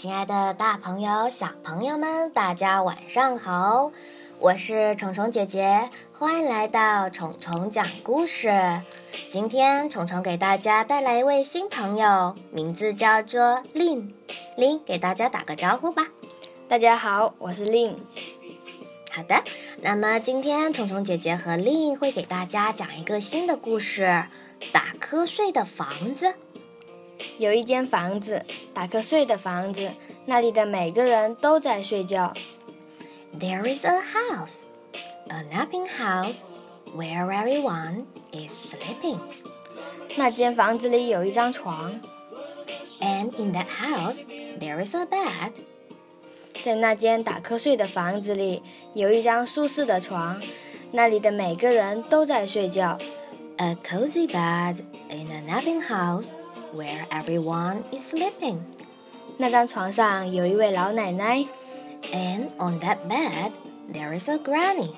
亲爱的，大朋友、小朋友们，大家晚上好！我是虫虫姐姐，欢迎来到虫虫讲故事。今天虫虫给大家带来一位新朋友，名字叫做令。令，给大家打个招呼吧。大家好，我是令。好的，那么今天虫虫姐姐和令会给大家讲一个新的故事——打瞌睡的房子。有一间房子，打瞌睡的房子，那里的每个人都在睡觉。There is a house, a napping house, where everyone is sleeping. 那间房子里有一张床。And in that house, there is a bed. 在那间打瞌睡的房子里，有一张舒适的床，那里的每个人都在睡觉。A cozy bed in a napping house where everyone is sleeping. 那张床上有一位老奶奶。And on that bed, there is a granny.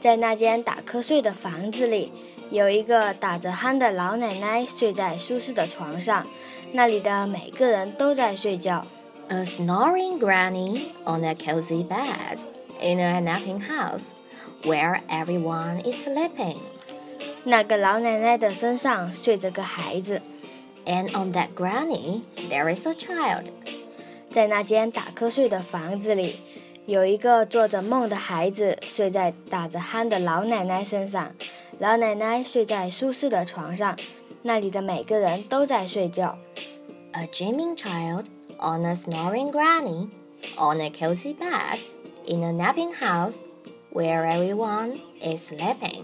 在那间打瞌睡的房子里，有一个打着鼾的老奶奶睡在舒适的床上，那里的每个人都在睡觉。A snoring granny on a cozy bed in a napping house where everyone is sleeping. 那个老奶奶的身上睡着个孩子。And on that granny, there is a child. 在那间打瞌睡的房子里，有一个做着梦的孩子睡在打着鼾的老奶奶身上。老奶奶睡在舒适的床上，那里的每个人都在睡觉。A dreaming child on a snoring granny on a cozy bed in a napping house where everyone is sleeping.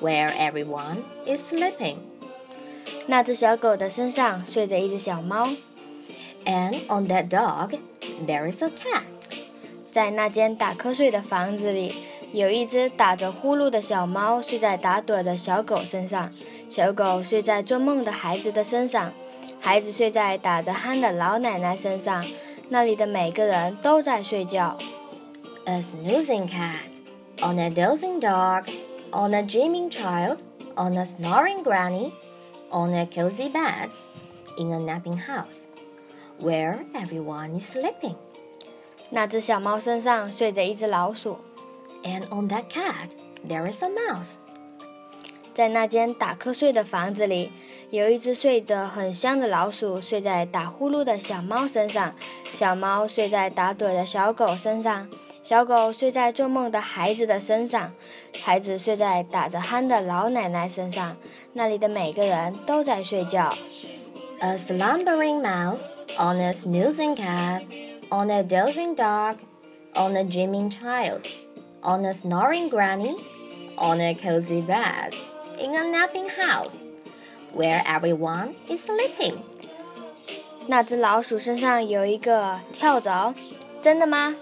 where everyone is sleeping. 那只小狗的身上睡着一只小猫。And on that dog there is a cat. 在那间打瞌睡的房子里，有一只打着呼噜的小猫睡在打盹的小狗身上，小狗睡在做梦的孩子的身上，孩子睡在打着鼾的老奶奶身上，那里的每个人都在睡觉。A snoozing cat on a dozing dog on a dreaming child on a snoring granny on a cozy bed in a napping house where everyone is sleeping. 那只小猫身上睡着一只老鼠。 And on that cat, there is a mouse. 在那间打瞌睡的房子里，有一只睡得很香的老鼠睡在打呼噜的小猫身上，小猫睡在打盹的小狗身上， 小狗睡在做梦的孩子的身上，孩子睡在打着鼾的老奶奶身上，那里的每个人都在睡觉。A slumbering mouse on a snoozing cat on a dozing dog on a dreaming child on a snoring granny on a cozy bed in a napping house where everyone is sleeping. 那只老鼠身上有一个跳蚤，真的吗？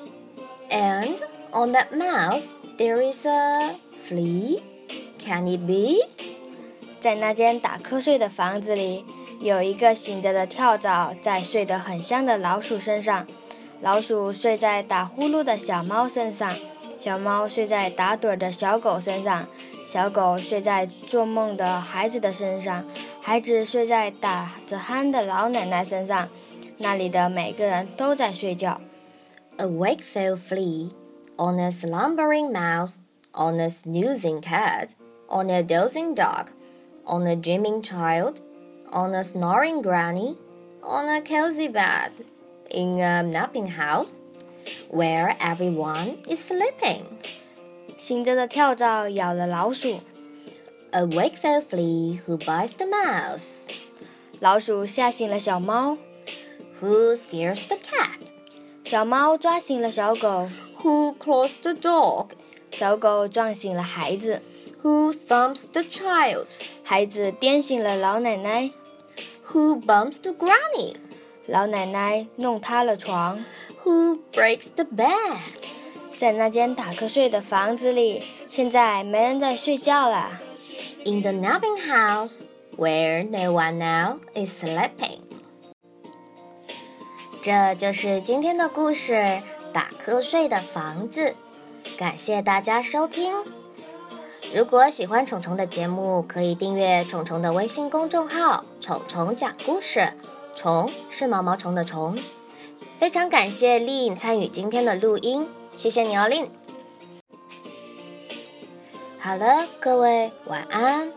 And on that mouse there is a flea. Can it be? 在那间打瞌睡的房子里，有一个醒着的跳蚤在睡得很香的老鼠身上，老鼠睡在打呼噜的小猫身上，小猫睡在打盹的小狗身上，小狗睡在做梦的孩子的身上，孩子睡在打着鼾的老奶奶身上，那里的每个人都在睡觉。A wakeful flea on a slumbering mouse on a snoozing cat on a dozing dog on a dreaming child on a snoring granny on a cozy bed in a napping house where everyone is sleeping. 醒着的跳蚤咬了老鼠， A wakeful flea who bites the mouse, 老鼠吓醒了小猫， who scares the cat, 小猫抓醒了小狗， who claws the dog, 小狗撞醒了孩子， who thumps the child, 孩子颠醒了老奶奶， Who bumps the granny? 老奶奶弄塌了床， Who breaks the bed？在那间打瞌睡的房子里，现在没人在睡觉了。In the napping house, where no one now is sleeping。 这就是今天的故事《打瞌睡的房子》。感谢大家收听。如果喜欢虫虫的节目，可以订阅虫虫的微信公众号“虫虫讲故事”。虫是毛毛虫的虫。非常感谢丽参与今天的录音，谢谢你哦，丽。好了，各位晚安。